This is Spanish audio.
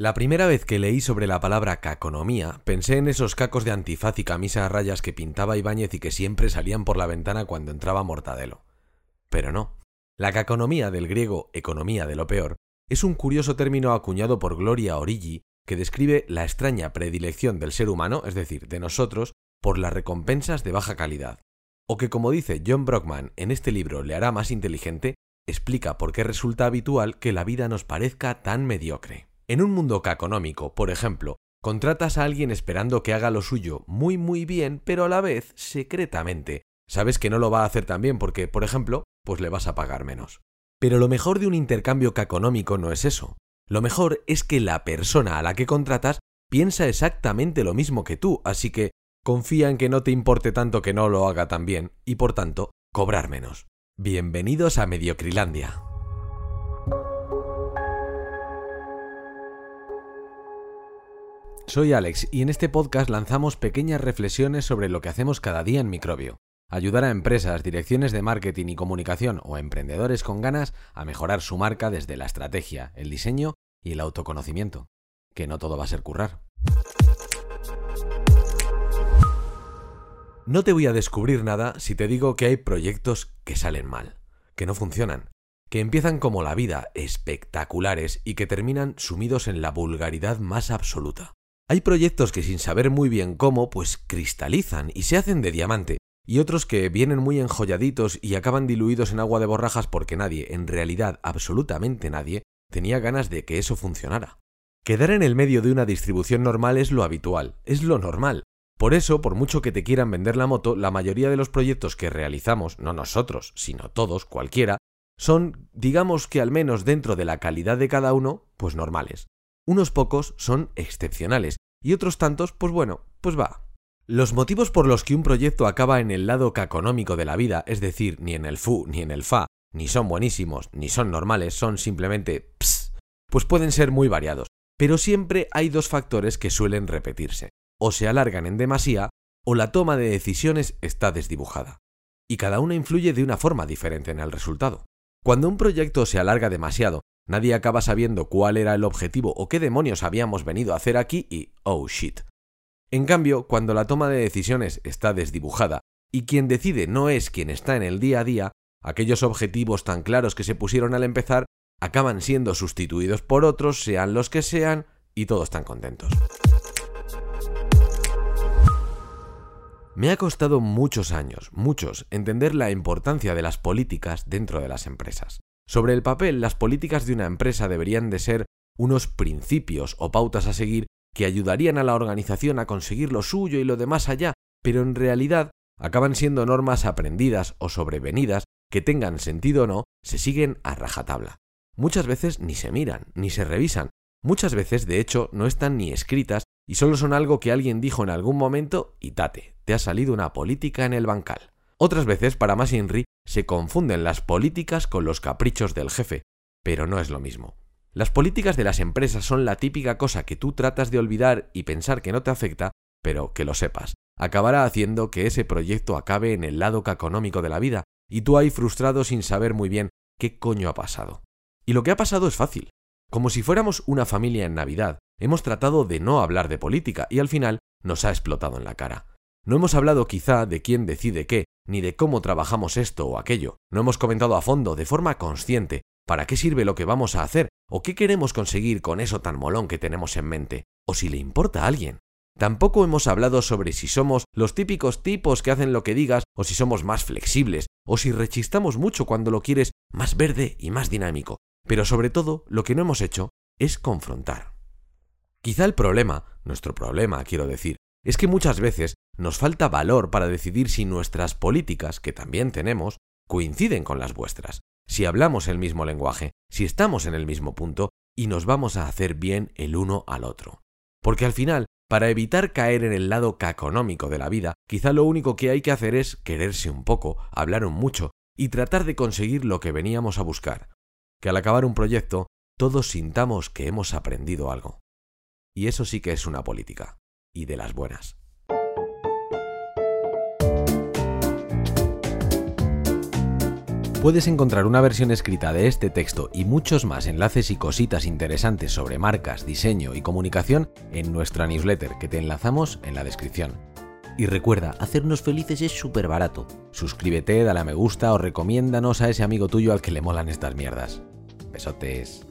La primera vez que leí sobre la palabra caconomía, pensé en esos cacos de antifaz y camisa a rayas que pintaba Ibáñez y que siempre salían por la ventana cuando entraba Mortadelo. Pero no. La caconomía, del griego economía de lo peor, es un curioso término acuñado por Gloria Origi que describe la extraña predilección del ser humano, es decir, de nosotros, por las recompensas de baja calidad. O que, como dice John Brockman en este libro le hará más inteligente, explica por qué resulta habitual que la vida nos parezca tan mediocre. En un mundo caconómico, por ejemplo, contratas a alguien esperando que haga lo suyo muy muy bien, pero a la vez secretamente. Sabes que no lo va a hacer tan bien porque, por ejemplo, pues le vas a pagar menos. Pero lo mejor de un intercambio caconómico no es eso. Lo mejor es que la persona a la que contratas piensa exactamente lo mismo que tú, así que confía en que no te importe tanto que no lo haga tan bien y por tanto cobrar menos. Bienvenidos a Mediocrilandia. Soy Alex y en este podcast lanzamos pequeñas reflexiones sobre lo que hacemos cada día en Microbio. Ayudar a empresas, direcciones de marketing y comunicación o emprendedores con ganas a mejorar su marca desde la estrategia, el diseño y el autoconocimiento. Que no todo va a ser currar. No te voy a descubrir nada si te digo que hay proyectos que salen mal, que no funcionan, que empiezan como la vida, espectaculares y que terminan sumidos en la vulgaridad más absoluta. Hay proyectos que sin saber muy bien cómo, pues cristalizan y se hacen de diamante, y otros que vienen muy enjolladitos y acaban diluidos en agua de borrajas porque nadie, en realidad absolutamente nadie, tenía ganas de que eso funcionara. Quedar en el medio de una distribución normal es lo habitual, es lo normal. Por eso, por mucho que te quieran vender la moto, la mayoría de los proyectos que realizamos, no nosotros, sino todos, cualquiera, son, digamos que al menos dentro de la calidad de cada uno, pues normales. Unos pocos son excepcionales y otros tantos, pues bueno, pues va. Los motivos por los que un proyecto acaba en el lado caconómico de la vida, es decir, ni en el FU ni en el FA, ni son buenísimos, ni son normales, son simplemente ps, pues pueden ser muy variados. Pero siempre hay dos factores que suelen repetirse. O se alargan en demasía, o la toma de decisiones está desdibujada. Y cada una influye de una forma diferente en el resultado. Cuando un proyecto se alarga demasiado, Nadie acaba sabiendo cuál era el objetivo o qué demonios habíamos venido a hacer aquí y oh shit. En cambio, cuando la toma de decisiones está desdibujada y quien decide no es quien está en el día a día, aquellos objetivos tan claros que se pusieron al empezar acaban siendo sustituidos por otros, sean los que sean, y todos están contentos. Me ha costado muchos años, muchos, entender la importancia de las políticas dentro de las empresas. Sobre el papel, las políticas de una empresa deberían de ser unos principios o pautas a seguir que ayudarían a la organización a conseguir lo suyo y lo demás allá, pero en realidad acaban siendo normas aprendidas o sobrevenidas que tengan sentido o no, se siguen a rajatabla. Muchas veces ni se miran, ni se revisan, muchas veces de hecho no están ni escritas y solo son algo que alguien dijo en algún momento y tate, te ha salido una política en el bancal. Otras veces, para más Inri, se confunden las políticas con los caprichos del jefe, pero no es lo mismo. Las políticas de las empresas son la típica cosa que tú tratas de olvidar y pensar que no te afecta, pero que lo sepas, acabará haciendo que ese proyecto acabe en el lado económico de la vida, y tú ahí frustrado sin saber muy bien qué coño ha pasado. Y lo que ha pasado es fácil. Como si fuéramos una familia en Navidad, hemos tratado de no hablar de política y al final nos ha explotado en la cara. No hemos hablado quizá de quién decide qué, ni de cómo trabajamos esto o aquello. No hemos comentado a fondo, de forma consciente, para qué sirve lo que vamos a hacer, o qué queremos conseguir con eso tan molón que tenemos en mente, o si le importa a alguien. Tampoco hemos hablado sobre si somos los típicos tipos que hacen lo que digas, o si somos más flexibles, o si rechistamos mucho cuando lo quieres más verde y más dinámico. Pero sobre todo, lo que no hemos hecho es confrontar. Quizá el problema, nuestro problema quiero decir, es que muchas veces nos falta valor para decidir si nuestras políticas, que también tenemos, coinciden con las vuestras, si hablamos el mismo lenguaje, si estamos en el mismo punto y nos vamos a hacer bien el uno al otro. Porque al final, para evitar caer en el lado caconómico de la vida, quizá lo único que hay que hacer es quererse un poco, hablar un mucho y tratar de conseguir lo que veníamos a buscar. Que al acabar un proyecto, todos sintamos que hemos aprendido algo. Y eso sí que es una política y de las buenas. Puedes encontrar una versión escrita de este texto y muchos más enlaces y cositas interesantes sobre marcas, diseño y comunicación en nuestra newsletter que te enlazamos en la descripción. Y recuerda, hacernos felices es súper barato. Suscríbete, dale a me gusta o recomiéndanos a ese amigo tuyo al que le molan estas mierdas. Besotes.